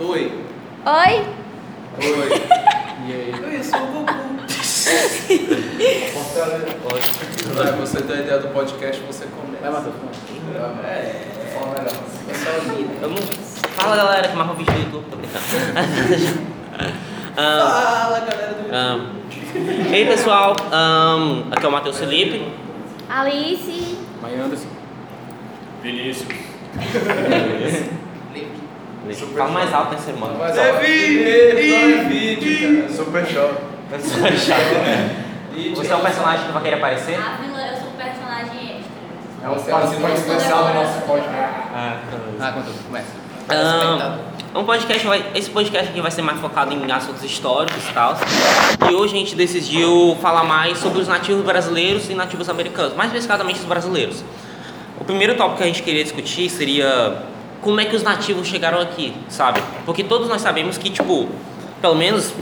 Oi. Oi? Oi. E aí? Eu sou o Goku. Vai, você tem a ideia do podcast, você começa. Vai, Matheus. É, fala melhor. Você é o líder. Eu não... Fala galera que marrom vídeo do YouTube, tô brincando. Ah, Fala, galera do ah, Ei pessoal, ah, aqui é o Matheus Felipe. Alice? Mãe Anderson. Vinícius. Fala mais alto, né? Mas é vídeo, é vídeo, cara. Super show. Você é um personagem que vai querer aparecer? A vilã, eu sou um personagem extra. É um Você participante especial do nosso podcast. Ah, Ah, conta, começa. Ah, um podcast vai, esse podcast aqui vai ser mais focado em assuntos históricos e tal. E hoje a gente decidiu falar mais sobre os nativos brasileiros e nativos americanos, mais especificamente os brasileiros. O primeiro tópico que a gente queria discutir seria como é que os nativos chegaram aqui, sabe? Porque todos nós sabemos que, tipo, pelo menos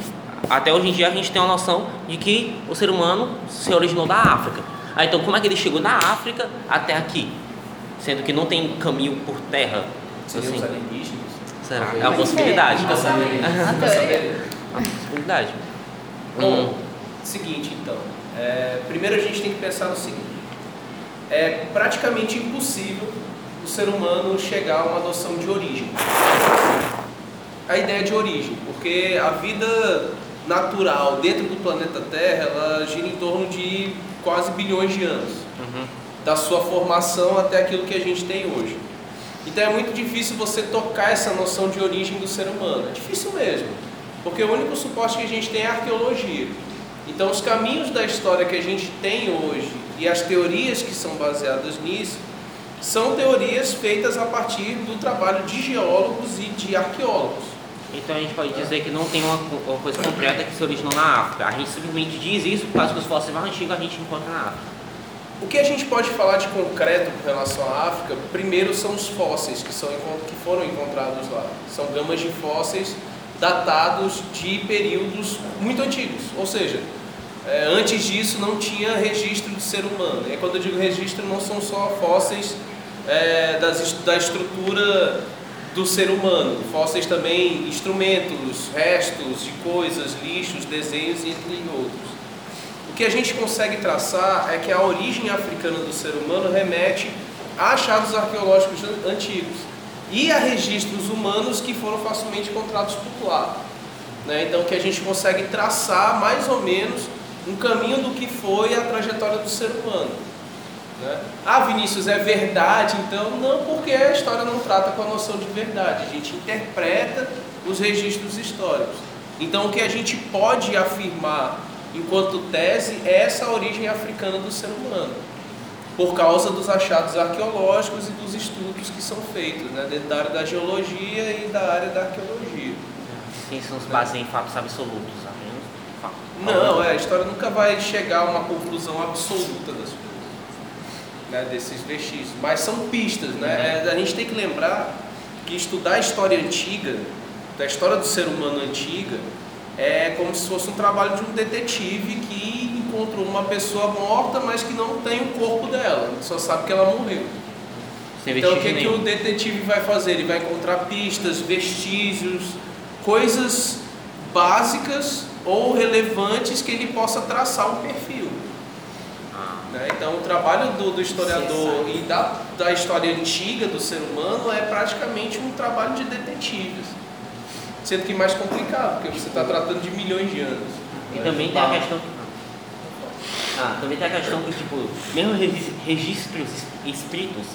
até hoje em dia a gente tem uma noção de que o ser humano se originou da África. Ah, então como é que ele chegou da África até aqui? Sendo que não tem caminho por terra. Seriam os Assim. alienígenas? Será? É uma possibilidade. É uma possibilidade. Bom, Hum. seguinte então. É, primeiro a gente tem que pensar no seguinte. É praticamente impossível o ser humano chegar a uma noção de origem. A ideia de origem, porque a vida natural dentro do planeta Terra, ela gira em torno de quase bilhões de anos. Uhum. da sua formação até aquilo que a gente tem hoje. Então é muito difícil você tocar essa noção de origem do ser humano. É difícil mesmo, porque o único suporte que a gente tem é a arqueologia. Então os caminhos da história que a gente tem hoje e as teorias que são baseadas nisso são teorias feitas a partir do trabalho de geólogos e de arqueólogos. Então a gente pode dizer que não tem uma, uma coisa concreta que se originou na África. A gente simplesmente diz isso por causa que os fósseis mais antigos a gente encontra na África. O que a gente pode falar de concreto com relação à África, primeiro são os fósseis que, são, que foram encontrados lá. São gamas de fósseis datados de períodos muito antigos, ou seja, é, antes disso não tinha registro de ser humano. E quando eu digo registro, não são só fósseis é, das, da estrutura do ser humano, fósseis também, instrumentos, restos de coisas, lixos, desenhos, entre outros. O que a gente consegue traçar é que a origem africana do ser humano remete a achados arqueológicos an- antigos e a registros humanos que foram facilmente encontrados por lá. Né? Então, que a gente consegue traçar mais ou menos um caminho do que foi a trajetória do ser humano. Né? Ah, Vinícius, é verdade? Então, não, porque a história não trata com a noção de verdade. A gente interpreta os registros históricos. Então, o que a gente pode afirmar enquanto tese é essa origem africana do ser humano, por causa dos achados arqueológicos e dos estudos que são feitos né, dentro da área da geologia e da área da arqueologia. Ciência não se baseia em fatos absolutos, fatos. Não, é, a história nunca vai chegar a uma conclusão absoluta das coisas, né, desses vestígios, mas são pistas, né? É, a gente tem que lembrar que estudar a história antiga, da história do ser humano antiga, é como se fosse um trabalho de um detetive que encontrou uma pessoa morta, mas que não tem o corpo dela, só sabe que ela morreu. Sem Então o que, que o detetive vai fazer? Ele vai encontrar pistas, vestígios, coisas básicas ou relevantes que ele possa traçar um perfil. Ah, né? Então o trabalho do, do historiador e da, da história antiga do ser humano é praticamente um trabalho de detetives. Sendo que mais complicado, porque você está tratando de milhões de anos. E né? também tem a questão. Ah, também tem a questão que, tipo, mesmo regi- registros es- escritos,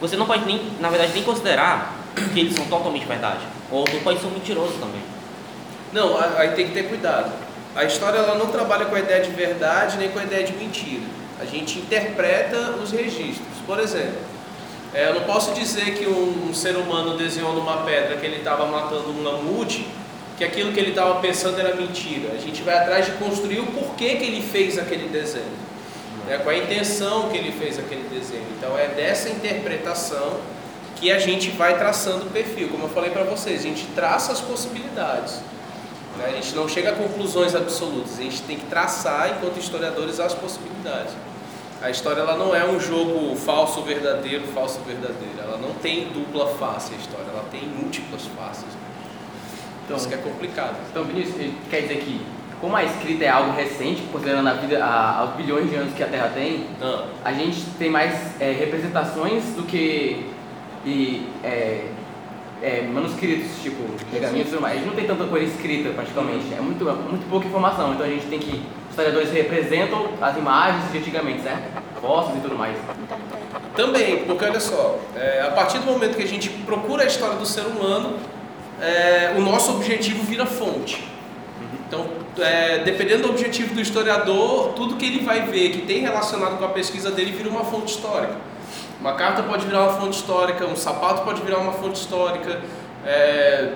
você não pode nem, na verdade, nem considerar que eles são totalmente verdade. Ou outros pode ser um mentiroso também. Não, aí tem que ter cuidado. A história ela não trabalha com a ideia de verdade nem com a ideia de mentira. A gente interpreta os registros. Por exemplo, é, eu não posso dizer que um, ser humano desenhou numa pedra que ele estava matando um mamute, que aquilo que ele estava pensando era mentira. A gente vai atrás de construir o porquê que ele fez aquele desenho, né, com a intenção que ele fez aquele desenho. Então é dessa interpretação que a gente vai traçando o perfil. Como eu falei para vocês, a gente traça as possibilidades. Né? A gente não chega a conclusões absolutas, a gente tem que traçar, enquanto historiadores, as possibilidades. A história ela não é um jogo falso verdadeiro, falso verdadeiro. Ela não tem dupla face a história, ela tem múltiplas faces. Então- Isso que é complicado. Então, Vinícius, quer dizer que, como a escrita é algo recente, considerando a vida, a, aos bilhões de anos que a Terra tem, Ah, a gente tem mais é, representações do que e, é, é, manuscritos, tipo, pergaminhos e tudo mais. A gente não tem tanta coisa escrita, praticamente. É muito, muito pouca informação. Então a gente tem que. Os historiadores representam as imagens de antigamente, certo? Fósseis e tudo mais. Também, porque olha só, é, a partir do momento que a gente procura a história do ser humano, é, o nosso objetivo vira fonte. Então, é, dependendo do objetivo do historiador, tudo que ele vai ver que tem relacionado com a pesquisa dele vira uma fonte histórica. Uma carta pode virar uma fonte histórica, um sapato pode virar uma fonte histórica, é,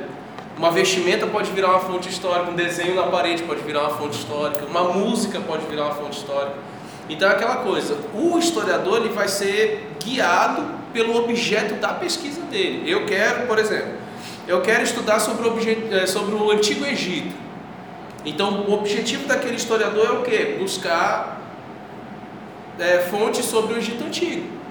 uma vestimenta pode virar uma fonte histórica, um desenho na parede pode virar uma fonte histórica, uma música pode virar uma fonte histórica. Então é aquela coisa, o historiador ele vai ser guiado pelo objeto da pesquisa dele. Eu quero, por exemplo, eu quero estudar sobre o, obje- eh, sobre o Antigo Egito. Então o objetivo daquele historiador é o quê? Buscar eh, fontes sobre o Egito Antigo.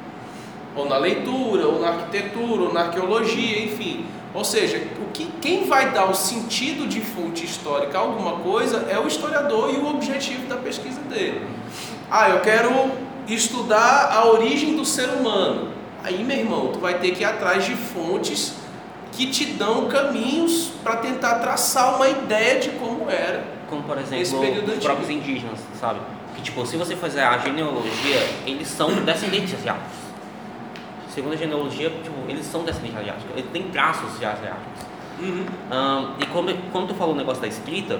Ou na leitura, ou na arquitetura, ou na arqueologia, enfim. Ou seja, o que, quem vai dar o sentido de fonte histórica a alguma coisa é o historiador e o objetivo da pesquisa dele. Ah, eu quero estudar a origem do ser humano. Aí, meu irmão, tu vai ter que ir atrás de fontes que te dão caminhos para tentar traçar uma ideia de como era. Como, por Esse exemplo, período os antigo. próprios indígenas, sabe? Que, tipo, se você fizer a genealogia, eles são descendentes asiáticos. Segundo a genealogia, tipo, eles são descendentes asiáticos. Eles têm traços asiáticos. Ahn, e como, como tu falou o negócio da escrita,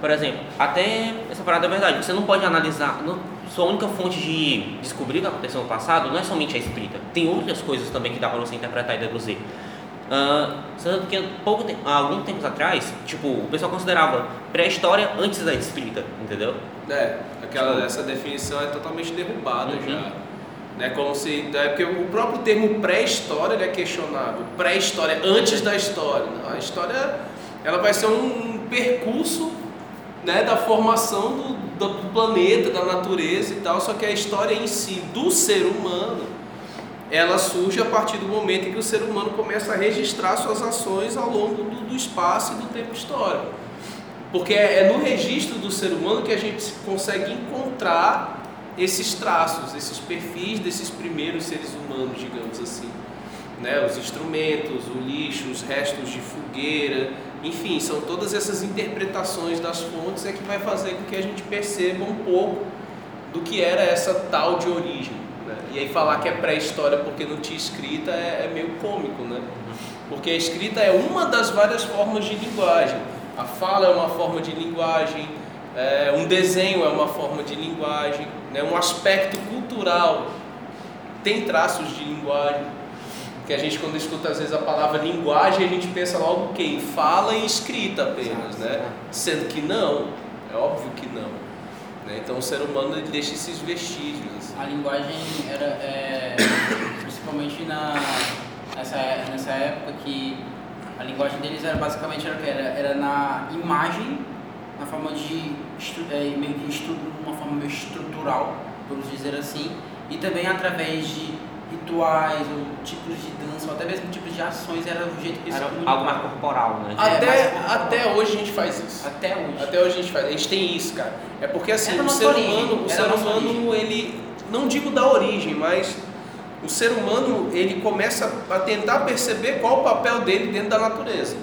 por exemplo, até essa parada é verdade, você não pode analisar, não, sua única fonte de descobrir o que aconteceu no passado não é somente a escrita, tem outras coisas também que dá pra você interpretar e deduzir. Sendo que pouco tempo, há alguns tempos atrás, tipo, o pessoal considerava pré-história antes da escrita, entendeu? É, aquela, essa definição é totalmente derrubada Uhum. já. Né, como se, é porque o próprio termo pré-história é questionável. Pré-história, antes da história. A história ela vai ser um, percurso né, da formação do, do, do planeta, da natureza e tal, só que a história em si do ser humano ela surge a partir do momento em que o ser humano começa a registrar suas ações ao longo do, do espaço e do tempo histórico. Porque é, é no registro do ser humano que a gente consegue encontrar esses traços, esses perfis desses primeiros seres humanos, digamos assim. Né? Os instrumentos, o lixo, os restos de fogueira, enfim, são todas essas interpretações das fontes é que vai fazer com que a gente perceba um pouco do que era essa tal de origem. Né? E aí falar que é pré-história porque não tinha escrita é, é meio cômico, né? Porque a escrita é uma das várias formas de linguagem. A fala é uma forma de linguagem, é, um desenho é uma forma de linguagem, né? um aspecto cultural tem traços de linguagem. Que a gente quando escuta às vezes a palavra linguagem, a gente pensa logo o quê? Em fala e escrita apenas, né? Sendo que não, é óbvio que não. né? Então o ser humano ele deixa esses vestígios. assim. A linguagem era, é, principalmente na, nessa, nessa época que a linguagem deles era basicamente era, era, era na imagem, na forma de é, meio que estru, uma forma meio estrutural, vamos dizer assim, e também através de rituais ou tipos de dança, ou até mesmo tipos de ações, era o jeito que eles Era algo mais corporal, né? Até, é até hoje a gente faz isso. Até hoje. Até hoje a gente faz. A gente tem isso, cara. É porque assim, Era o ser origem, humano, o era ser humano, ele não digo da origem, mas o ser humano, ele começa a tentar perceber qual o papel dele dentro da natureza.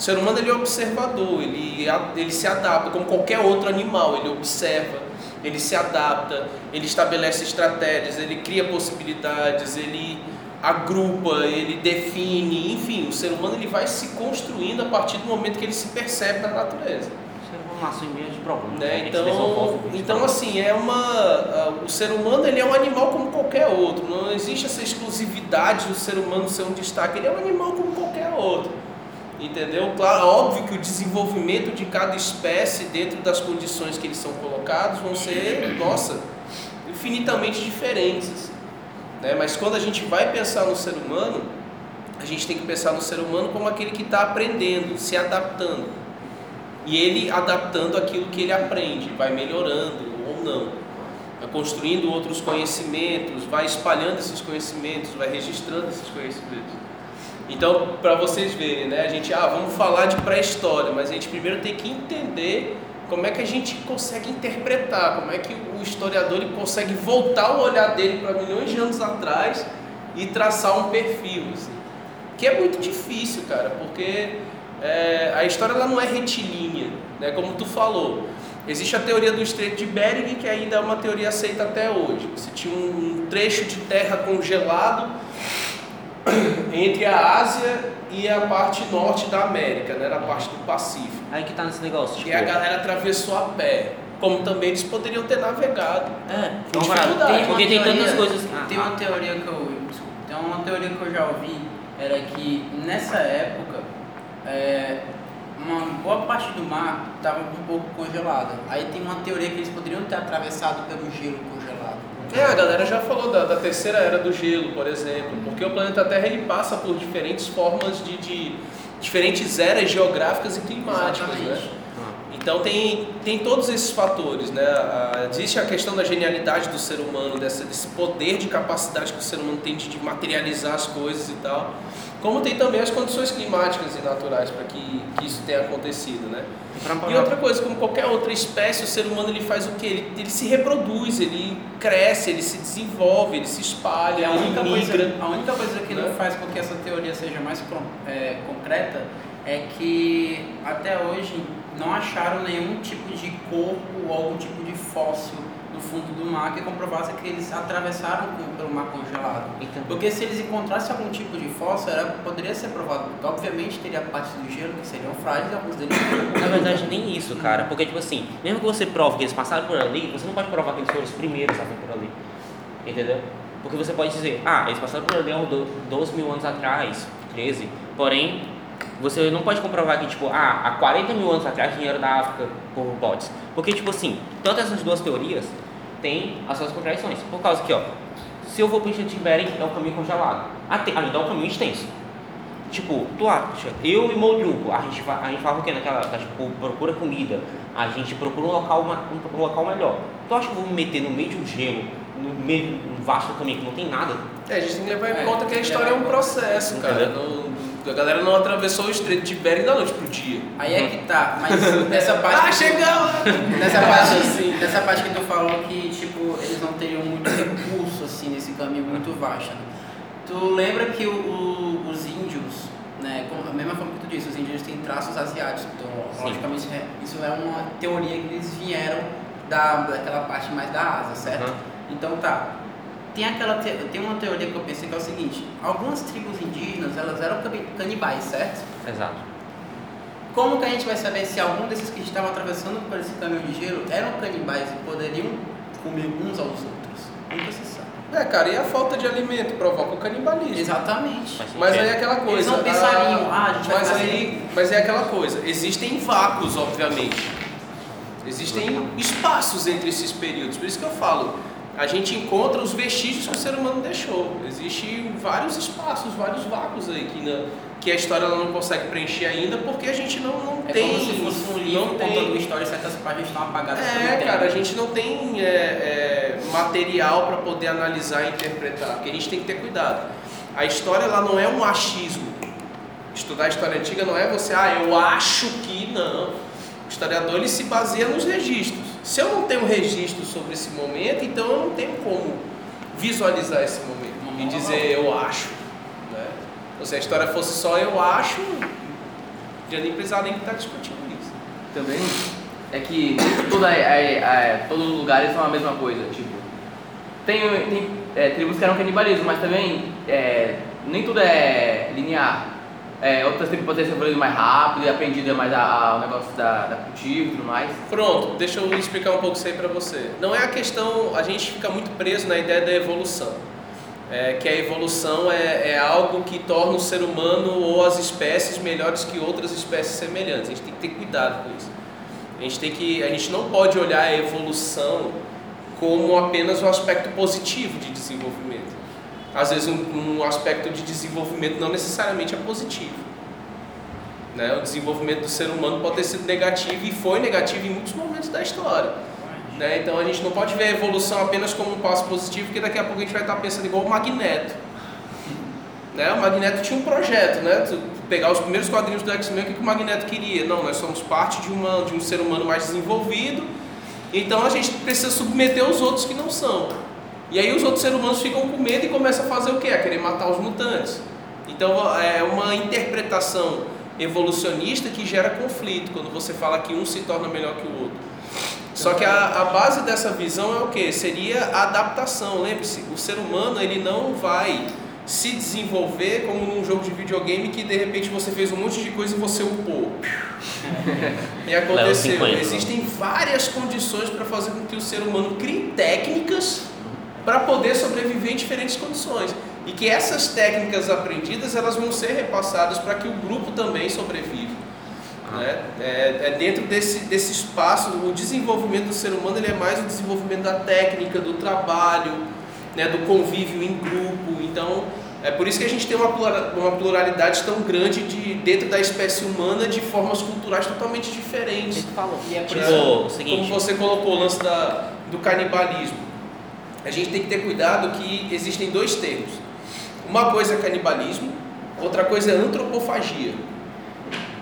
O ser humano ele é observador, ele, ele se adapta como qualquer outro animal, ele observa, ele se adapta, ele estabelece estratégias, ele cria possibilidades, ele agrupa, ele define, enfim, o ser humano ele vai se construindo a partir do momento que ele se percebe na natureza. O ser humano nasceu em meio de problemas. Né? desenvolve Então, então assim é uma o ser humano ele é um animal como qualquer outro. Não existe essa exclusividade do ser humano ser um destaque. Ele é um animal como qualquer outro. Entendeu? Claro, óbvio que o desenvolvimento de cada espécie dentro das condições que eles são colocados vão ser, nossa, infinitamente diferentes. Né? Mas quando a gente vai pensar no ser humano, a gente tem que pensar no ser humano como aquele que está aprendendo, se adaptando. E ele adaptando aquilo que ele aprende, vai melhorando ou não. Vai construindo outros conhecimentos, vai espalhando esses conhecimentos, vai registrando esses conhecimentos. Então, para vocês verem, né, a gente, ah, vamos falar de pré-história, mas a gente primeiro tem que entender como é que a gente consegue interpretar, como é que o historiador ele consegue voltar o olhar dele para milhões de anos atrás e traçar um perfil, assim. que é muito difícil, cara, porque é, a história ela não é retilínea, né, como tu falou. Existe a teoria do Estreito de Bering, que ainda é uma teoria aceita até hoje. Você tinha um trecho de terra congelado entre a Ásia e a parte norte da América, né, na parte do Pacífico. Aí que tá nesse negócio. Tipo, E a galera atravessou a pé, como também eles poderiam ter navegado. É, Com lá, dificuldade. tem uma porque tem teoria- tantas coisas. Ah, Tem uma teoria que eu. Desculpa, tem uma teoria que eu já ouvi, era que nessa época é, uma boa parte do mar estava um pouco congelada. Aí tem uma teoria que eles poderiam ter atravessado pelo gelo congelado. É, a galera já falou da, da terceira era do gelo, por exemplo, porque o planeta Terra ele passa por diferentes formas de, de diferentes eras geográficas e climáticas, né? Exatamente. Então tem, tem todos esses fatores, né? A- existe a questão da genialidade do ser humano, dessa, desse poder de capacidade que o ser humano tem de de materializar as coisas e tal. Como tem também as condições climáticas e naturais para que, que isso tenha acontecido, né? E outra coisa, como qualquer outra espécie, o ser humano ele faz o quê? Ele, ele se reproduz, ele cresce, ele se desenvolve, ele se espalha, a ele única, migra. coisa, a única coisa que né? não faz com que essa teoria seja mais é, concreta é que até hoje não acharam nenhum tipo de corpo ou algum tipo de fóssil no fundo do mar que comprovasse que eles atravessaram pelo mar congelado. Então, Porque se eles encontrassem algum tipo de fóssil, era, poderia ser provado. Porque, obviamente teria partes do gelo que seriam frágeis e alguns deles Na verdade, nem isso, cara. Porque, tipo assim, mesmo que você prove que eles passaram por ali, você não pode provar que eles foram os primeiros a vir por ali. Entendeu? Porque você pode dizer, ah, eles passaram por ali há do- 12 mil anos atrás, 13. Porém, você não pode comprovar que, tipo, ah, há 40 mil anos atrás vieram da África por botes. Porque, tipo assim, tanto essas duas teorias têm as suas contradições. Por causa que, ó, se eu vou de Bering, é um caminho congelado. Até, ainda é um caminho extenso. Tipo, tu acha, eu e grupo, a gente, vai, a gente faz o que naquela, tá, tipo, procura comida, a gente procura um local, um, um local melhor. Tu acha que eu vou me meter no meio de um gelo, no meio de um vasto caminho que não tem nada? É, a gente tem que levar em É, conta que a tem história é um processo, cara. Não- a galera não atravessou o Estreito de Bering da noite pro dia. Aí é que tá, mas nessa parte. Ah, chegamos! Nessa parte, Sim. nessa parte que tu falou que tipo, eles não teriam muito recurso assim nesse caminho muito vasto. né? Tu lembra que o- o- os índios, né, a mesma forma que tu disse, os índios têm traços asiáticos, então logicamente isso é- isso é uma teoria que eles vieram da, daquela parte mais da Ásia, certo? Uhum. Então tá. Tem, aquela te- tem uma teoria que eu pensei que é o seguinte, algumas tribos indígenas elas eram cani- canibais, certo? Exato. Como que a gente vai saber se algum desses que estavam atravessando por esse caminho de gelo eram canibais e poderiam comer uns aos outros? Nunca se sabe. É, cara, e a falta de alimento provoca o canibalismo. Exatamente. Mas aí é aquela coisa. Eles não pensariam, ah, a gente vai mas fazer- aí, mas é aquela coisa. Existem vácuos, obviamente. Existem espaços entre esses períodos. Por isso que eu falo, a gente encontra os vestígios que o ser humano deixou. Existem vários espaços, vários vácuos aí que, na- que a história ela não consegue preencher ainda porque a gente não, não É tem. como se fosse um livro não tem- contando história certas páginas estão apagadas É, cara, a gente não tem é, é, material para poder analisar e interpretar, porque a gente tem que ter cuidado. A história ela não é um achismo. Estudar a história antiga não é você, ah, eu acho que não. Historiador ele se baseia nos registros. Se eu não tenho registro sobre esse momento, então eu não tenho como visualizar esse momento e dizer eu acho. Né? Então, se a história fosse só eu acho, já nem precisava nem estar discutindo isso. Também é que toda, é, é, todos os lugares são a mesma coisa, tipo. Tem, tem é, tribos que eram canibalismo, mas também é, nem tudo é linear. É, outras tribos podem ter evoluído mais rápido e aprendido mais a- a- o negócio da, da cultivo e tudo mais. Pronto, deixa eu explicar um pouco isso aí para você. Não é a questão, a gente fica muito preso na ideia da evolução. É, que a evolução é, é algo que torna o ser humano ou as espécies melhores que outras espécies semelhantes. A gente tem que ter cuidado com isso. A gente, tem que, a gente não pode olhar a evolução como apenas um aspecto positivo de desenvolvimento. Às vezes um, um aspecto de desenvolvimento não necessariamente é positivo. Né? O desenvolvimento do ser humano pode ter sido negativo e foi negativo em muitos momentos da história. Né? Então a gente não pode ver a evolução apenas como um passo positivo, porque daqui a pouco a gente vai estar pensando igual o Magneto. Né? O Magneto tinha um projeto, né? Tu pegar os primeiros quadrinhos do X-Men, o que que o Magneto queria? Não, nós somos parte de, uma, de um ser humano mais desenvolvido, então a gente precisa submeter os outros que não são. E aí os outros seres humanos ficam com medo e começam a fazer o quê? A querer matar os mutantes. Então é uma interpretação evolucionista que gera conflito, quando você fala que um se torna melhor que o outro. Só que a, a base dessa visão é o que? Seria a adaptação. Lembre-se, o ser humano ele não vai se desenvolver como num jogo de videogame que de repente você fez um monte de coisa e você upou. e aconteceu. 50. Existem várias condições para fazer com que o ser humano crie técnicas para poder sobreviver em diferentes condições. E que essas técnicas aprendidas elas vão ser repassadas para que o grupo também sobreviva. Né? É, é dentro desse, desse espaço, o desenvolvimento do ser humano ele é mais o desenvolvimento da técnica, do trabalho, né, do convívio em grupo. Então, é por isso que a gente tem uma uma pluralidade tão grande de, dentro da espécie humana de formas culturais totalmente diferentes. E é por Tipo, isso o Como seguinte, você colocou o lance da, do canibalismo, a gente tem que ter cuidado que existem dois termos. Uma coisa é canibalismo, outra coisa é antropofagia.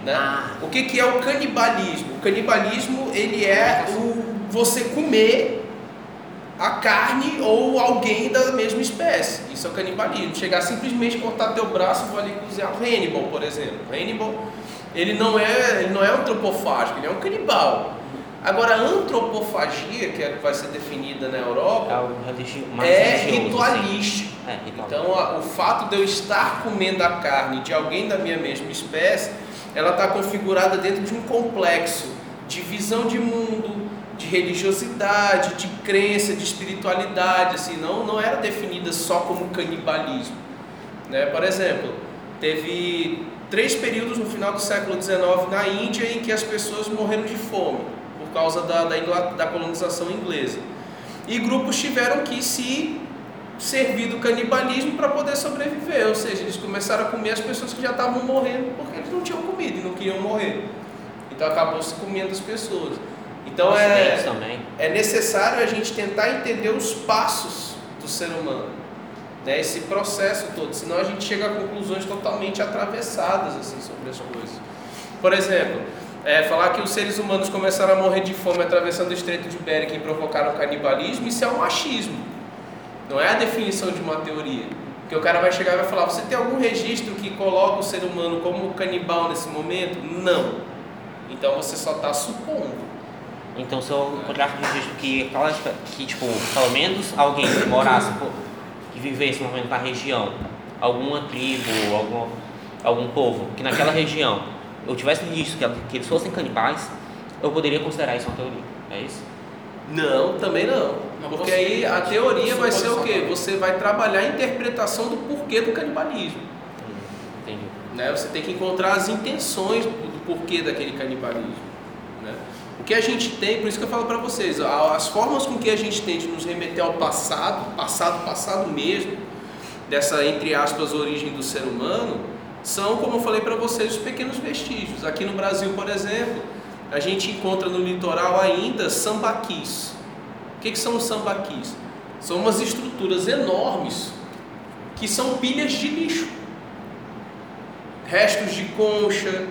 Né? Ah. O que, que é o canibalismo? O canibalismo ele é o você comer a carne ou alguém da mesma espécie. Isso é o canibalismo. Chegar simplesmente cortar teu braço e vou ali cozinhar o Hannibal, por exemplo. O Hannibal, ele não é, ele não é antropofágico, ele é um canibal. Agora, a antropofagia, que é que vai ser definida na é Europa, é ritualístico. É, ritual. Então, a- o fato de eu estar comendo a carne de alguém da minha mesma espécie, ela está configurada dentro de um complexo de visão de mundo, de religiosidade, de crença, de espiritualidade, assim, não, não era definida só como canibalismo. Né? Por exemplo, teve três períodos no final do século XIX na Índia em que as pessoas morreram de fome por causa da, da, da colonização inglesa. E grupos tiveram que se servir do canibalismo para poder sobreviver, ou seja, eles começaram a comer as pessoas que já estavam morrendo porque eles não tinham comida e não queriam morrer. Então acabou se comendo as pessoas. Então é, também. é necessário a gente tentar entender os passos do ser humano, né? esse processo todo, senão a gente chega a conclusões totalmente atravessadas assim, sobre as coisas. Por exemplo, é, falar que os seres humanos começaram a morrer de fome atravessando o Estreito de Bering e provocaram canibalismo, isso é um machismo, não é a definição de uma teoria. Porque o cara vai chegar e vai falar: você tem algum registro que coloca o ser humano como canibal nesse momento? Não. Então você só está supondo. Então, se eu encontrar um registro que, que, tipo, pelo menos alguém que morasse, que vivesse no momento na região, alguma tribo, algum, algum povo, que naquela região eu tivesse registro que, ela- que eles fossem canibais, eu poderia considerar isso uma teoria. É isso? Não, também não. Não, Porque aí a teoria vai ser o quê? Você vai trabalhar a interpretação do porquê do canibalismo. Hum, entendi. Né? Você tem que encontrar as intenções do, porquê daquele canibalismo. Né? O que a gente tem, por isso que eu falo para vocês, as formas com que a gente tem de nos remeter ao passado, passado, passado mesmo, dessa, entre aspas, origem do ser humano, são, como eu falei para vocês, os pequenos vestígios. Aqui no Brasil, por exemplo, a gente encontra no litoral ainda sambaquis. O que, que são os sambaquis? São umas estruturas enormes que são pilhas de lixo restos de concha,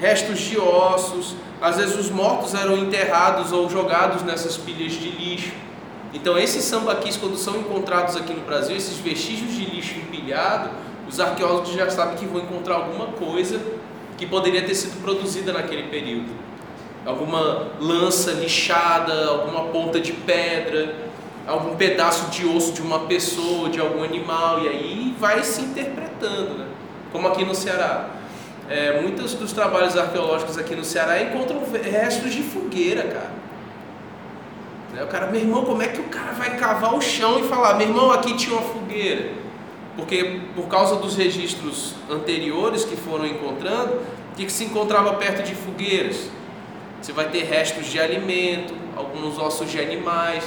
restos de ossos. Às vezes os mortos eram enterrados ou jogados nessas pilhas de lixo. Então esses sambaquis, quando são encontrados aqui no Brasil, esses vestígios de lixo empilhado, os arqueólogos já sabem que vão encontrar alguma coisa que poderia ter sido produzida naquele período. Alguma lança lixada, alguma ponta de pedra, algum pedaço de osso de uma pessoa, de algum animal, e aí vai se interpretando, né? como aqui no Ceará. É, muitos dos trabalhos arqueológicos aqui no Ceará encontram restos de fogueira, cara. Né, O cara, meu irmão, como é que o cara vai cavar o chão e falar, meu irmão, aqui tinha uma fogueira? Porque por causa dos registros anteriores que foram encontrando, o que, que se encontrava perto de fogueiras? Você vai ter restos de alimento, alguns ossos de animais.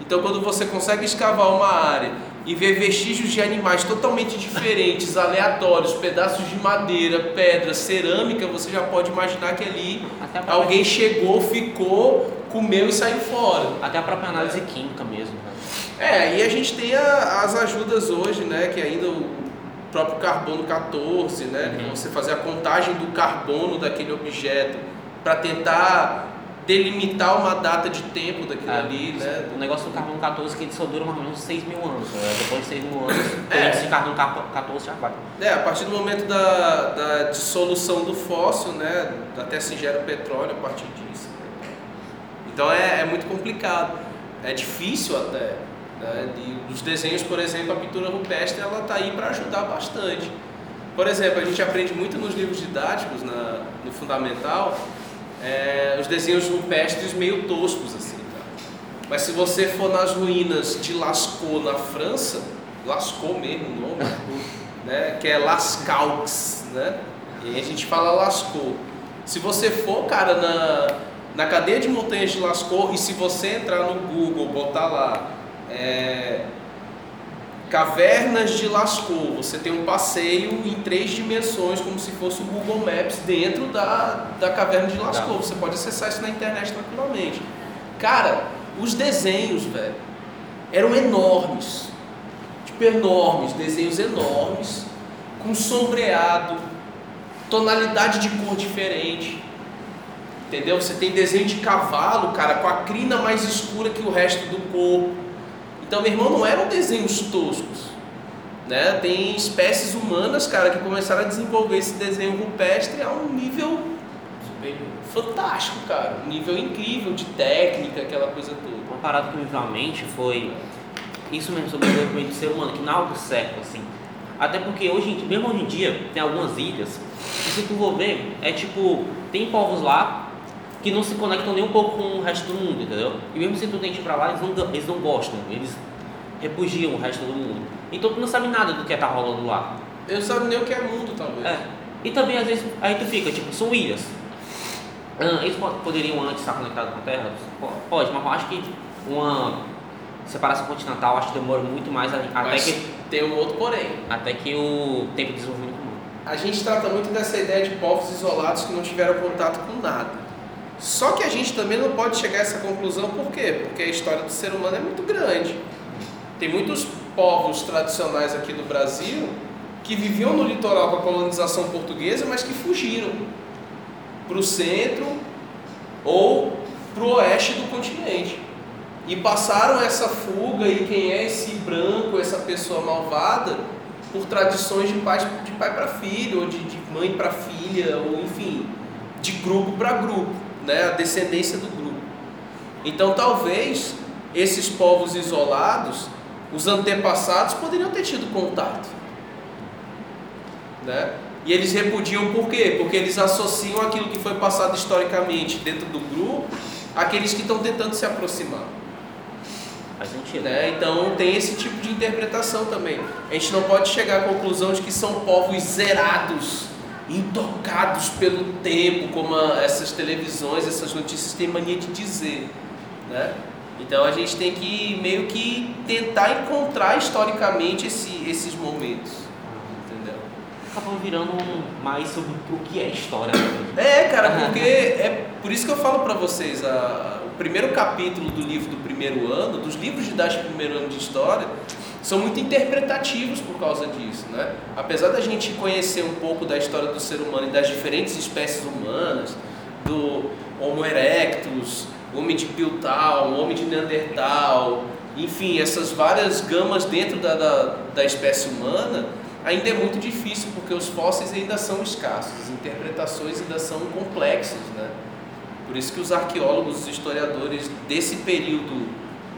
Então, quando você consegue escavar uma área e ver vestígios de animais totalmente diferentes, aleatórios, pedaços de madeira, pedra, cerâmica, você já pode imaginar que ali alguém chegou, ficou, comeu e saiu fora. até a própria análise química mesmo. né? É, e a gente tem a- as ajudas hoje, né, que ainda o próprio carbono 14, né? Uhum. Você fazer a contagem do carbono daquele objeto para tentar delimitar uma data de tempo daquilo É. ali, né? O negócio do carbono 14 que ele só dura mais ou menos 6 mil anos. né? Depois de 6 mil anos, É. esse carbono 14 já vai. É, a partir do momento da, da dissolução do fóssil, né, até se gera o petróleo a partir disso. Então é, é muito complicado, é difícil até. Né? E os desenhos, por exemplo, a pintura rupestre, ela está aí para ajudar bastante. Por exemplo, a gente aprende muito nos livros didáticos, na, no fundamental, é, os desenhos rupestres meio toscos assim. Tá? Mas se você for nas ruínas de Lascaux na França, Lascaux mesmo o nome, né? que é Lascaux, né? E aí a gente fala Lascaux. Se você for, cara, na, na cadeia de montanhas de Lascaux e se você entrar no Google, botar lá é, Cavernas de Lascaux, você tem um passeio em três dimensões, como se fosse o Google Maps dentro da, da caverna de Lascaux. Você pode acessar isso na internet tranquilamente. Cara, os desenhos, velho, eram enormes. Tipo, enormes, desenhos enormes, com sombreado, tonalidade de cor diferente. Entendeu? Você tem desenho de cavalo, cara, com a crina mais escura que o resto do corpo. Então, meu irmão, não eram desenhos toscos. Né? Tem espécies humanas, cara, que começaram a desenvolver esse desenho rupestre a um nível fantástico, cara. Um nível incrível de técnica, aquela coisa toda. Uma parada que me veio à mente foi isso mesmo sobre o desenvolvimento do ser humano, que não é algo certo, assim. Até porque hoje, mesmo hoje em dia, tem algumas ilhas que se tu for ver, é tipo, tem povos lá que não se conectam nem um pouco com o resto do mundo, entendeu? E mesmo se tu tente ir pra lá, eles não, eles não gostam, eles repugiam o resto do mundo. Então tu não sabe nada do que tá rolando lá. Eu não sabe nem o que é mundo, talvez. É. E também às vezes aí tu fica, tipo, são ilhas. Ah, eles po- poderiam antes estar conectados com a Terra? Po- Pode, mas eu acho que uma separação continental acho que demora muito mais a- até Mas que, tem um outro porém. até que o tempo de desenvolvimento humano. A gente trata muito dessa ideia de povos isolados que não tiveram contato com nada. Só que a gente também não pode chegar a essa conclusão, por quê? Porque a história do ser humano é muito grande. Tem muitos povos tradicionais aqui do Brasil que viviam no litoral com a colonização portuguesa, mas que fugiram para o centro ou para o oeste do continente. E passaram essa fuga e quem é esse branco, essa pessoa malvada, por tradições de pai, de pai para filho, ou de, de mãe para filha, ou enfim, de grupo para grupo, né? a descendência do grupo. Então talvez esses povos isolados, os antepassados poderiam ter tido contato. Né? E eles repudiam por quê? Porque eles associam aquilo que foi passado historicamente dentro do grupo àqueles que estão tentando se aproximar. Faz sentido. Né? Então tem esse tipo de interpretação também. A gente não pode chegar à conclusão de que são povos zerados, intocados pelo tempo, como a- essas televisões, essas notícias têm mania de dizer. Né? Então a gente tem que meio que tentar encontrar historicamente esse- esses momentos. Entendeu? Acabou virando mais sobre o que é história. É, cara, porque é por isso que eu falo pra vocês, a- o primeiro capítulo do livro do primeiro ano, dos livros didáticos do primeiro ano de história, são muito interpretativos por causa disso, né? Apesar da gente conhecer um pouco da história do ser humano e das diferentes espécies humanas, do Homo erectus, homem de o homem de Neandertal, enfim, essas várias gamas dentro da, da, da espécie humana, ainda é muito difícil porque os fósseis ainda são escassos, as interpretações ainda são complexas, né? Por isso que os arqueólogos, os historiadores desse período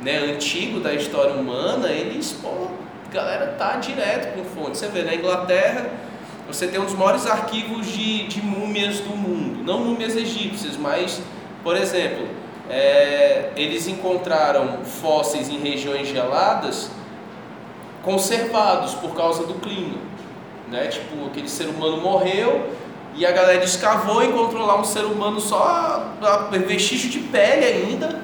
né, antigo da história humana, eles, pô, a galera tá direto com fonte. Você vê, na Inglaterra, você tem um dos maiores arquivos de, de múmias do mundo. Não múmias egípcias, mas, por exemplo, é, eles encontraram fósseis em regiões geladas conservados por causa do clima. Né? Tipo, aquele ser humano morreu e a galera escavou e encontrou lá um ser humano só a- a- vestígio de pele ainda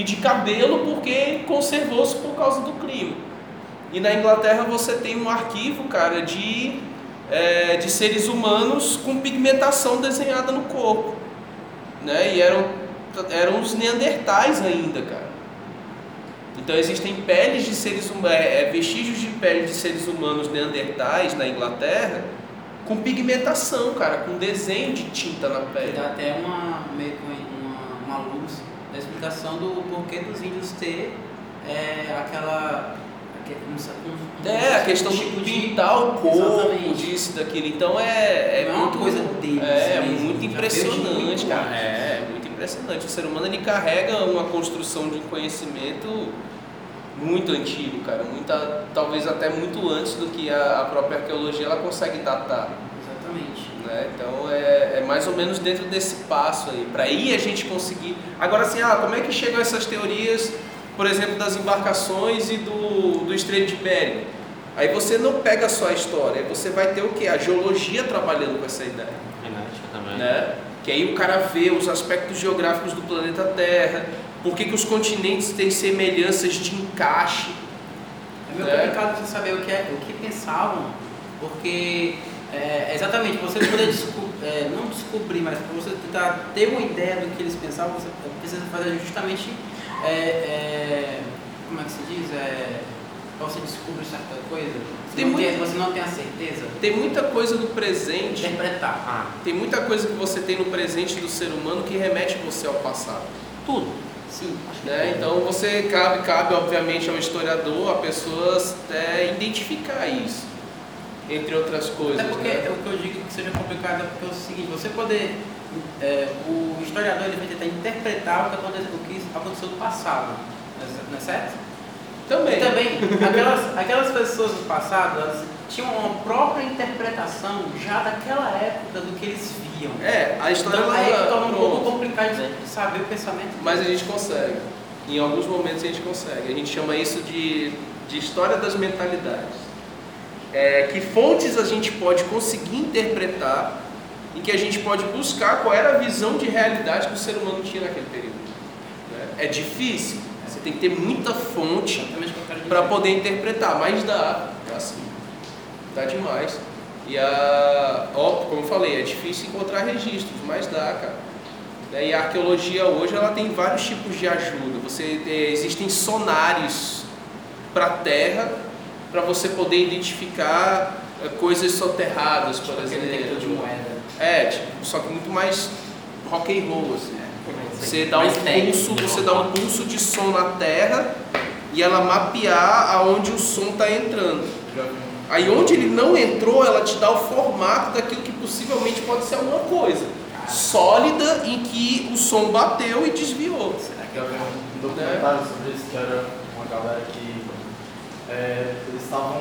e de cabelo porque conservou-se por causa do clima. E na Inglaterra você tem um arquivo, cara, de, é, de seres humanos com pigmentação desenhada no corpo. Né? E eram, eram os neandertais ainda, cara. Então existem peles de seres humanos, vestígios de pele de seres humanos neandertais na Inglaterra com pigmentação, cara, com desenho de tinta na pele. Dá até uma, meio que uma, luz da explicação do porquê dos índios ter é, aquela. aque- um- um- É, a um questão tipo de pintar o corpo, Exatamente. disso, daquilo. Então é, é Não é uma muito, coisa deles É, mesmo, muito impressionante, muito cara. antes. É, muito impressionante. O ser humano ele carrega uma construção de um conhecimento muito antigo, cara. Muita, talvez até muito antes do que a, a própria arqueologia ela consegue datar. Exatamente. Né? Então é, é mais ou menos dentro desse passo aí, para aí a gente conseguir. Agora assim, ah, como é que chegam essas teorias, por exemplo, das embarcações e do, do Estreito de Bering? Aí você não pega só a história, aí você vai ter o que? A geologia trabalhando com essa ideia. Genética também. Né? Que aí o cara vê os aspectos geográficos do planeta Terra, por que, que os continentes têm semelhanças de encaixe. É meio É. complicado você saber o que, é, o que pensavam, porque é, exatamente, você poder desco- é, não descobrir, mas para você tentar ter uma ideia do que eles pensavam, você precisa fazer justamente, é, é, como é que se diz, é, você descobrir certa coisa, você, Tem não, muito- tem, você não tem a certeza, Tem muita coisa no presente interpretar. Ah, Tem muita coisa que você tem no presente do ser humano que remete você ao passado. tudo. Sim, Né? Então você cabe, cabe obviamente ao historiador, a pessoas é, identificar isso, entre outras coisas. Até porque né? o que eu digo que seja complicado é porque é o seguinte, você poder. é, o historiador ele vai tentar interpretar o que aconteceu, o que aconteceu no passado. Não é certo? Também. E também, aquelas, aquelas pessoas do passado, elas tinham uma própria interpretação já daquela época do que eles viam. É, a história Então, aí ela- que torna um pouco complicado de saber o pensamento. Mas a gente consegue. Em alguns momentos a gente consegue. A gente chama isso de, de história das mentalidades. É, que fontes a gente pode conseguir interpretar e que a gente pode buscar qual era a visão de realidade que o ser humano tinha naquele período. né? É difícil. Você tem que ter muita fonte para poder interpretar, mas dá, dá sim, dá demais. E a, ó, como eu falei, é difícil encontrar registros, mas dá, cara. Né, E a arqueologia hoje ela tem vários tipos de ajuda. Você é, existem sonares para a terra para você poder identificar é, coisas soterradas, por detector exemplo. de moeda. É, tipo, só que muito mais rock and roll assim. Você dá um pulso, você dá um pulso de som na terra e ela mapear aonde o som está entrando. Aí onde ele não entrou, ela te dá o formato daquilo que possivelmente pode ser alguma coisa sólida em que o som bateu e desviou. Será que Já vi um documentário sobre isso que era uma galera que é, eles estavam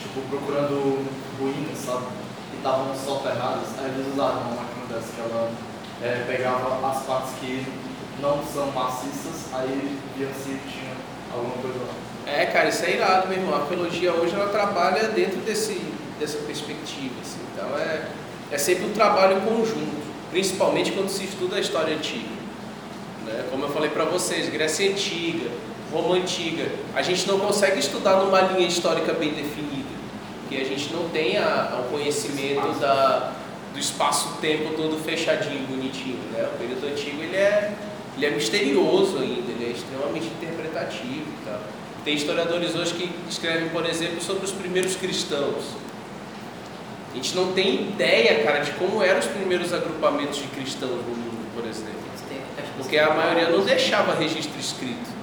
tipo procurando ruínas, sabe? E estavam soterradas. Aí eles usaram uma máquina dessa que ela é, pegava as partes que não são maciças, aí via se tinha alguma coisa lá. É, cara, isso é irado, meu irmão. A arqueologia hoje ela trabalha dentro desse, dessa perspectiva. assim. Então é, é sempre um trabalho conjunto, principalmente quando se estuda a história antiga. Né? Como eu falei para vocês, Grécia Antiga, Roma Antiga, a gente não consegue estudar numa linha histórica bem definida, porque a gente não tem a, o conhecimento da, do espaço-tempo todo fechadinho, bonitinho. Né? O período antigo ele é, ele é misterioso ainda, ele é extremamente interpretativo tal. Tem historiadores hoje que escrevem, por exemplo, sobre os primeiros cristãos. A gente não tem ideia, cara, de como eram os primeiros agrupamentos de cristãos no mundo, por exemplo. Porque a maioria não deixava registro escrito.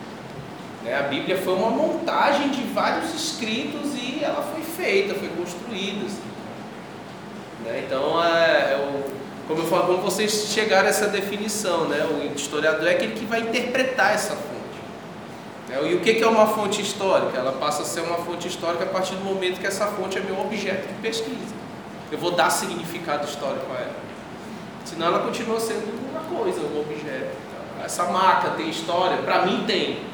Né? A Bíblia foi uma montagem de vários escritos e ela foi feita, foi construída. assim. Né? Então, é, é como eu falo, quando vocês chegaram a essa definição, né? o historiador é aquele que vai interpretar essa fonte. Né? E o que é uma fonte histórica? Ela passa a ser uma fonte histórica a partir do momento que essa fonte é meu objeto de pesquisa. Eu vou dar significado histórico a ela. Senão ela continua sendo uma coisa, um objeto. Essa maca tem história? Para mim tem.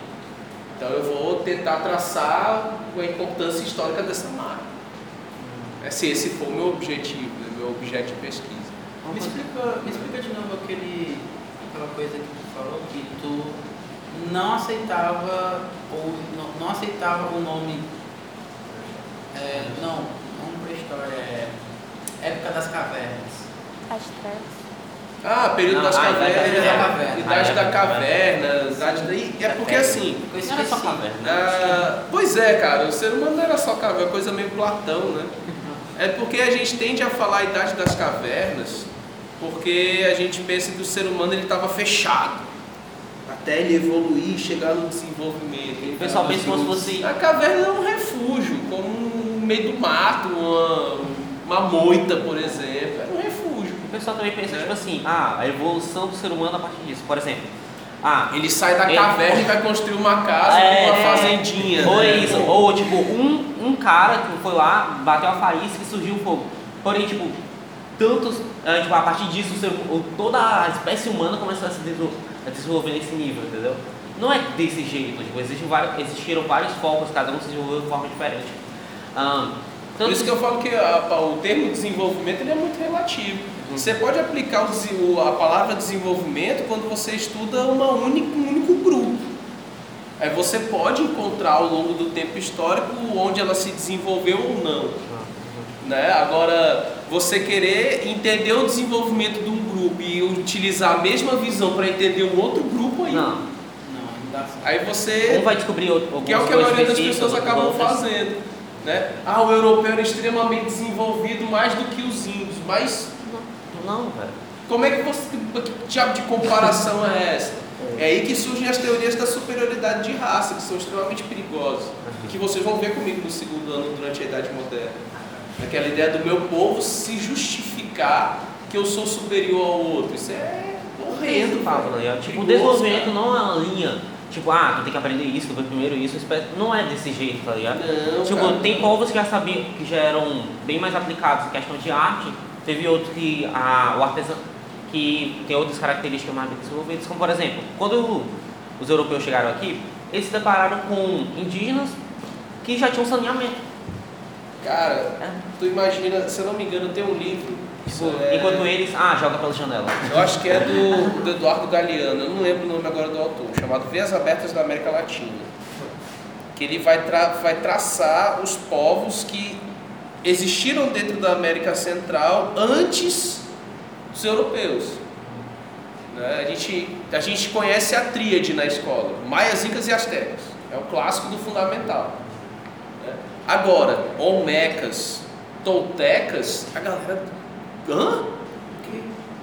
Então eu vou tentar traçar a importância histórica dessa marca. É, se esse for o meu objetivo, né, meu objeto de pesquisa. Me explica, me explica de novo aquele, aquela coisa que tu falou, que tu não aceitava ou não, não aceitava o nome. É, não, não pré-história, é época das cavernas. As trevas. Ah, período Não, das ah, idade cavernas, da caverna. idade da caverna, idade da... e É porque assim, Não era só caverna. ah, pois é, cara, o ser humano não era só caverna, é uma coisa meio Platão, né? É porque a gente tende a falar a idade das cavernas porque a gente pensa que o ser humano ele estava fechado até ele evoluir, chegar no desenvolvimento. O pessoal pensa como se fosse. A caverna é um refúgio, como no meio do mato, uma, uma moita, por exemplo. Era um refúgio. O pessoal também pensa, É. tipo assim, ah, a evolução do ser humano a partir disso. Por exemplo, ah, Ele sai da Ele- caverna e vai construir uma casa, É, uma é. fazendinha. Ou né? é isso, ou tipo, um, um cara que foi lá, bateu a faísca e surgiu o fogo. Porém, tipo, tantos. ah, tipo, a partir disso, o ser, o- toda a espécie humana começou a se desenvolver nesse nível, entendeu? Não é desse jeito, tipo, existem vários, existiram vários focos, cada um se desenvolveu de forma diferente. Ah, Por isso que eu falo que a- o termo desenvolvimento ele é muito relativo. Você pode aplicar o a palavra desenvolvimento quando você estuda uma única, um único grupo. Aí você pode encontrar ao longo do tempo histórico onde ela se desenvolveu ou não. Né? Agora, você querer entender o desenvolvimento de um grupo e utilizar a mesma visão para entender um outro grupo, aí, Não, aí você um vai descobrir o- algumas que é o que a maioria das pessoas acabam outras- fazendo. Né? Ah, o europeu era extremamente desenvolvido mais do que os índios, mas Não, velho. como é que você. Que diabo de comparação é essa? É aí que surgem as teorias da superioridade de raça, que são extremamente perigosas. E que vocês vão ver comigo no segundo ano durante a Idade Moderna. Aquela ideia do meu povo se justificar que eu sou superior ao outro. Isso é horrendo, cara. né? Tipo, o desenvolvimento cara. não é uma linha. Tipo, ah, tu tem que aprender isso, tu vai primeiro isso, não é desse jeito, tá ligado? Não, tipo, cara. tem povos que já sabiam, que já eram bem mais aplicados em questão de arte, teve outros que a, o artesão, que tem outras características mais desenvolvidas, como por exemplo, quando os europeus chegaram aqui, eles se depararam com indígenas que já tinham saneamento. Cara, É. tu imagina, se eu não me engano, tem um livro. Tipo, é, enquanto eles, ah, joga pela janela. Eu acho que é do, do Eduardo Galeano, eu não lembro o nome agora do autor, chamado Veias Abertas da América Latina. Que ele vai, tra vai traçar os povos que existiram dentro da América Central antes dos europeus. Né? A, gente, a gente conhece a tríade na escola, maias, incas e astecas. É o clássico do fundamental. né? Agora, olmecas, toltecas, a galera... Hã?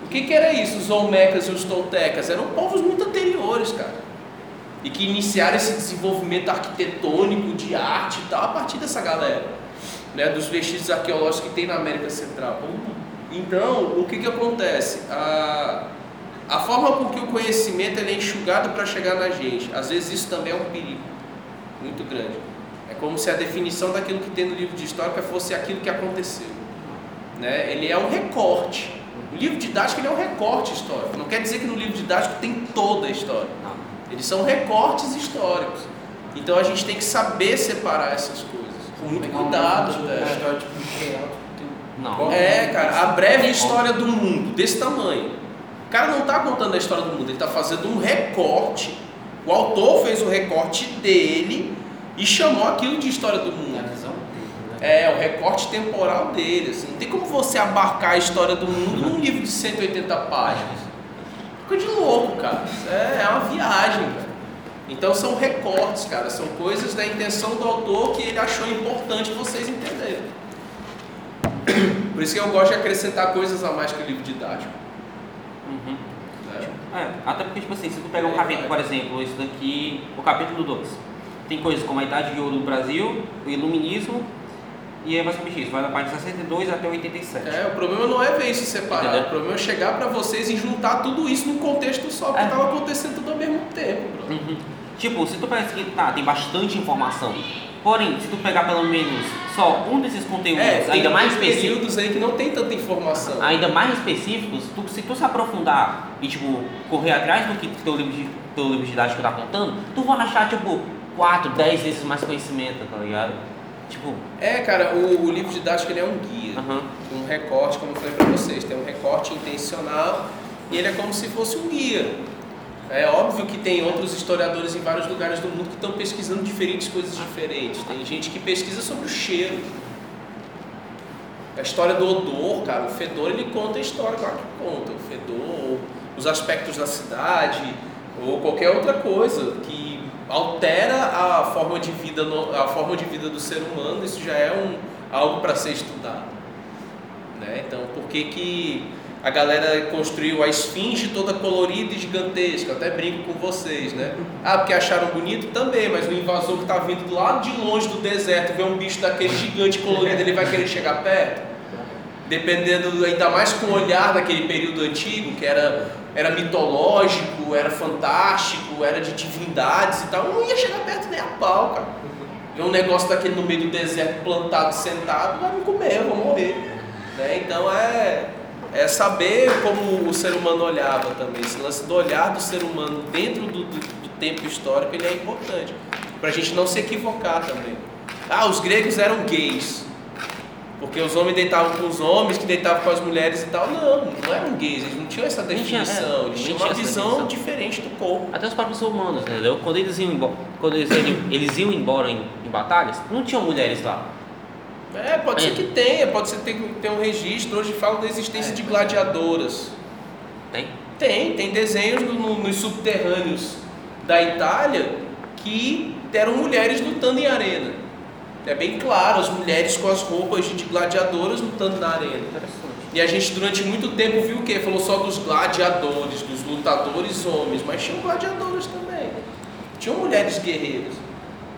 O que, que era isso, os olmecas e os toltecas? Eram povos muito anteriores, cara. E que iniciaram esse desenvolvimento arquitetônico, de arte e tal, a partir dessa galera. Né, dos vestígios arqueológicos que tem na América Central. Então, o que, que acontece? A, a forma com que o conhecimento é enxugado para chegar na gente, às vezes isso também é um perigo muito grande. É como se a definição daquilo que tem no livro de história fosse aquilo que aconteceu. Né? Ele é um recorte. O livro didático ele é um recorte histórico. Não quer dizer que no livro didático tem toda a história. Eles são recortes históricos. Então a gente tem que saber separar essas coisas. Com muito um cuidado. né? história, tipo, real, tipo, tem- Não. É, cara, a breve história do mundo, desse tamanho. O cara não está contando a história do mundo, ele está fazendo um recorte. O autor fez o recorte dele e chamou aquilo de história do mundo. dele, né? É, o recorte temporal dele. Assim. Não tem como você abarcar a história do mundo num livro de 180 páginas. Fica de louco, cara. Isso É, é uma viagem, cara. Então são recortes, cara. São coisas da intenção do autor que ele achou importante vocês entenderem. Por isso que eu gosto de acrescentar coisas a mais que o livro didático. Uhum. né? É, até porque, tipo assim, se tu pegar um capítulo, por exemplo, esse daqui, o capítulo 2, tem coisas como a Idade de Ouro do Brasil, o Iluminismo, e é basicamente isso, vai da página 62 até 87. É, o problema não é ver isso separado, Entendeu? o problema é chegar pra vocês e juntar tudo isso num contexto só, porque É. estava acontecendo tudo ao mesmo tempo, bro. Uhum. Tipo, se tu pensa que tá, tem bastante informação, porém, se tu pegar pelo menos só um desses conteúdos, É, ainda mais específicos, períodos aí que não tem tanta informação. ainda mais específicos, tu, se tu se aprofundar e, tipo, correr atrás do que teu livro, de, teu livro didático tá contando, tu vai achar, tipo, 4, 10 vezes mais conhecimento, tá ligado? Tipo, É, cara, o, o livro didático ele é um guia, aham. um recorte, como eu falei pra vocês, tem um recorte intencional e ele é como se fosse um guia. É óbvio que tem outros historiadores em vários lugares do mundo que estão pesquisando diferentes coisas diferentes. Tem gente que pesquisa sobre o cheiro. A história do odor, cara, o fedor ele conta a história, claro que conta. O fedor, os aspectos da cidade, ou qualquer outra coisa que altera a forma de vida, a forma de vida do ser humano, isso já é um, algo para ser estudado. Né? Então, por que, que a galera construiu a esfinge toda colorida e gigantesca? Até brinco com vocês, né? Ah, porque acharam bonito também, mas o invasor que está vindo do lado de longe do deserto vê um bicho daquele gigante colorido, ele vai querer chegar perto? Dependendo, ainda mais com o olhar daquele período antigo, que era, era mitológico, era fantástico, era de divindades e tal, não ia chegar perto nem a pau, cara. Ver um negócio daquele no meio do deserto plantado, sentado, vai me comer, eu vou morrer. Né? Então é, é saber como o ser humano olhava também. Esse lance do olhar do ser humano dentro do, do, do tempo histórico ele é importante. Para a gente não se equivocar também. Ah, os gregos eram gays. Porque os homens deitavam com os homens, que deitavam com as mulheres e tal. Não, não eram gays, eles não tinham essa Nem tinha, é, definição. Eles tinham tinha uma visão diferente do corpo. Até os próprios humanos, entendeu? Quando eles iam embora, quando eles, eles iam embora em, em batalhas, não tinham mulheres lá. É, pode ser É. que tenha, pode ser que tenha, um registro. Hoje falam da existência de gladiadoras. Tem? Tem, tem desenhos no- no- nos subterrâneos da Itália que eram mulheres lutando em arena. É bem claro, as mulheres com as roupas de gladiadoras lutando na arena. E a gente durante muito tempo viu o quê? Falou só dos gladiadores, dos lutadores homens, mas tinham gladiadoras também. Tinham mulheres guerreiras,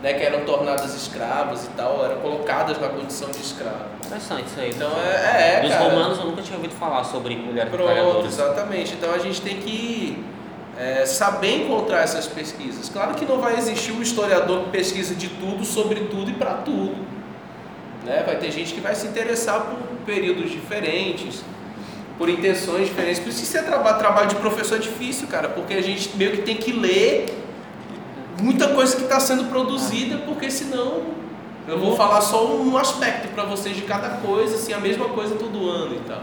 né, que eram tornadas escravas e tal, eram colocadas na condição de escravo. Interessante isso aí. Então é, é Dos cara. romanos eu nunca tinha ouvido falar sobre mulheres Pronto, trabalhadoras. exatamente. Então a gente tem que é, saber encontrar essas pesquisas. Claro que não vai existir um historiador que pesquisa de tudo, sobre tudo e para tudo. Né? Vai ter gente que vai se interessar por períodos diferentes, por intenções diferentes. Por isso que ser traba trabalho de professor é difícil, cara, porque a gente meio que tem que ler muita coisa que está sendo produzida, porque senão eu vou falar só um aspecto para vocês de cada coisa, assim, a mesma coisa todo ano e tal.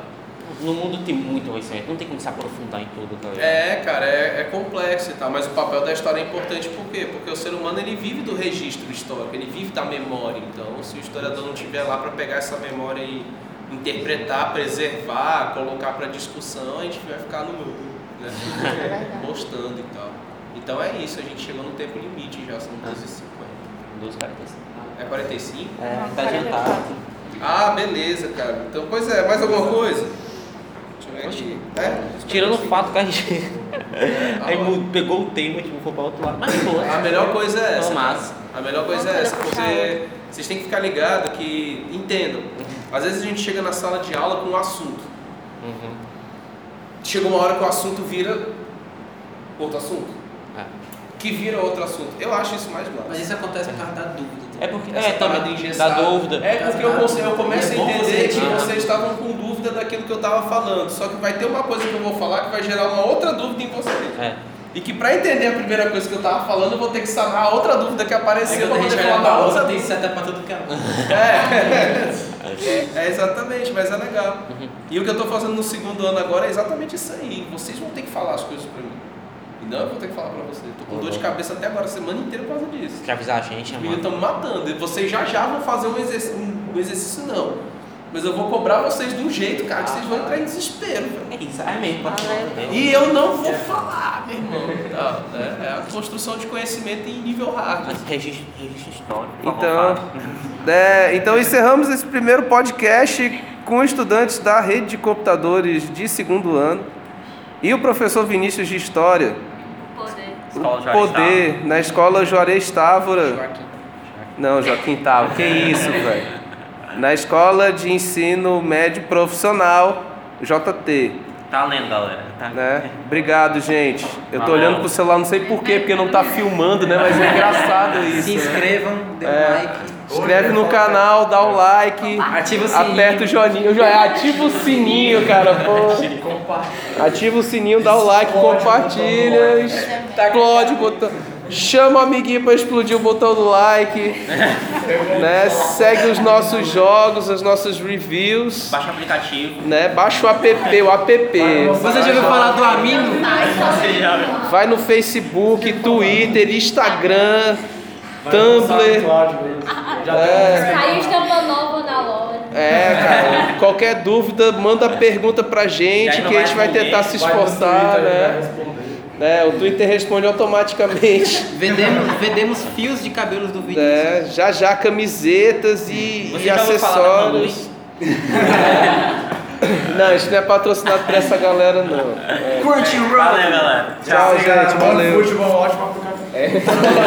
No mundo tem muito conhecimento, não tem como se aprofundar em tudo, tá ligado? É, cara, é, é complexo e tal, mas o papel da história é importante por quê? Porque o ser humano ele vive do registro histórico, ele vive da memória. Então, se o historiador não estiver lá para pegar essa memória e interpretar, preservar, colocar para discussão, a gente vai ficar no né? postando e tal. Então é isso, a gente chegou no tempo limite já, são 12h50. Dos caras. É 45? É, tá adiantado. Ah, beleza, cara. Então, pois é, mais alguma coisa? Deixa eu ver aqui. É? Tirando o fato que a gente. É, Aí ah, pegou o tema, tipo, foi pra outro lado. Mas pô, A melhor coisa é essa. Mas-. A melhor coisa é essa, porque vocês têm que ficar ligados que entendam. Às vezes a gente chega na sala de aula com um assunto. Uhum. Chega uma hora que o assunto vira outro assunto. É. Que vira outro assunto. Eu acho isso mais Mas massa. isso acontece por causa da dúvida. É porque. É, também. Da dúvida. É porque eu, conse- eu começo a É bom entender você que tirar. vocês estavam com dúvida daquilo que eu estava falando. Só que vai ter uma coisa que eu vou falar que vai gerar uma outra dúvida em vocês. É. E que para entender a primeira coisa que eu estava falando, eu vou ter que sanar a outra dúvida que apareceu quando a pra gente poder falar da outra, tem seta pra tudo que é. É, é exatamente, mas é legal. Uhum. E o que eu estou fazendo no segundo ano agora é exatamente isso aí. Vocês vão ter que falar as coisas para mim. Não eu vou ter que falar para vocês. Estou com dor de cabeça até agora, a semana inteira por causa disso. Quer avisar a gente, Os meninos mano? estão me matando. E vocês já já vão fazer um exercício, um exercício não. Mas eu vou cobrar vocês de um jeito, cara, que vocês vão entrar em desespero, velho. É isso, é mesmo. pode falar mesmo. E eu não vou falar, meu irmão. Tá, né? É a construção de conhecimento em nível hard. Mas registro, histórico. favor, Então, é, então encerramos esse primeiro podcast com estudantes da rede de computadores de segundo ano e o professor Vinícius de História. Escola poder na escola Juarez Távora. Não, Joaquim Távora, que isso, velho. Na escola de ensino médio profissional JT. Tá lendo, galera. Tá. Né? Obrigado, gente. Eu tô Valeu. olhando pro celular, não sei porquê, porque não tá filmando, né? Mas é engraçado isso. Se né? inscrevam, dê um É. like. Inscreve no canal, dá o like, Ativa o sininho. aperta o joinha, ativa o sininho, cara, pô. Ativa o sininho, dá o like, compartilha, explode o botão. Chama o amiguinho pra explodir o botão do like, né? Segue os nossos jogos, os nossos reviews, Baixa o aplicativo. né? Baixa o app, o app. Você já ouviu falar do Amino? Vai no Facebook, Twitter, Instagram, Tumblr. Já É. Saiu estampa nova na loja. É, cara, qualquer dúvida, manda pergunta pra gente que a vai gente vai tentar se esforçar, Twitter, vai né? É, o Twitter responde automaticamente. Vendemos, vendemos fios de cabelos do vídeo. né? Já já camisetas e, Você e acessórios. Não, a gente não é patrocinado por essa galera, não. É. Crunchyroll! Valeu, galera. Tchau, Sim, gente. Valeu. Futebol, ótimo aplicativo.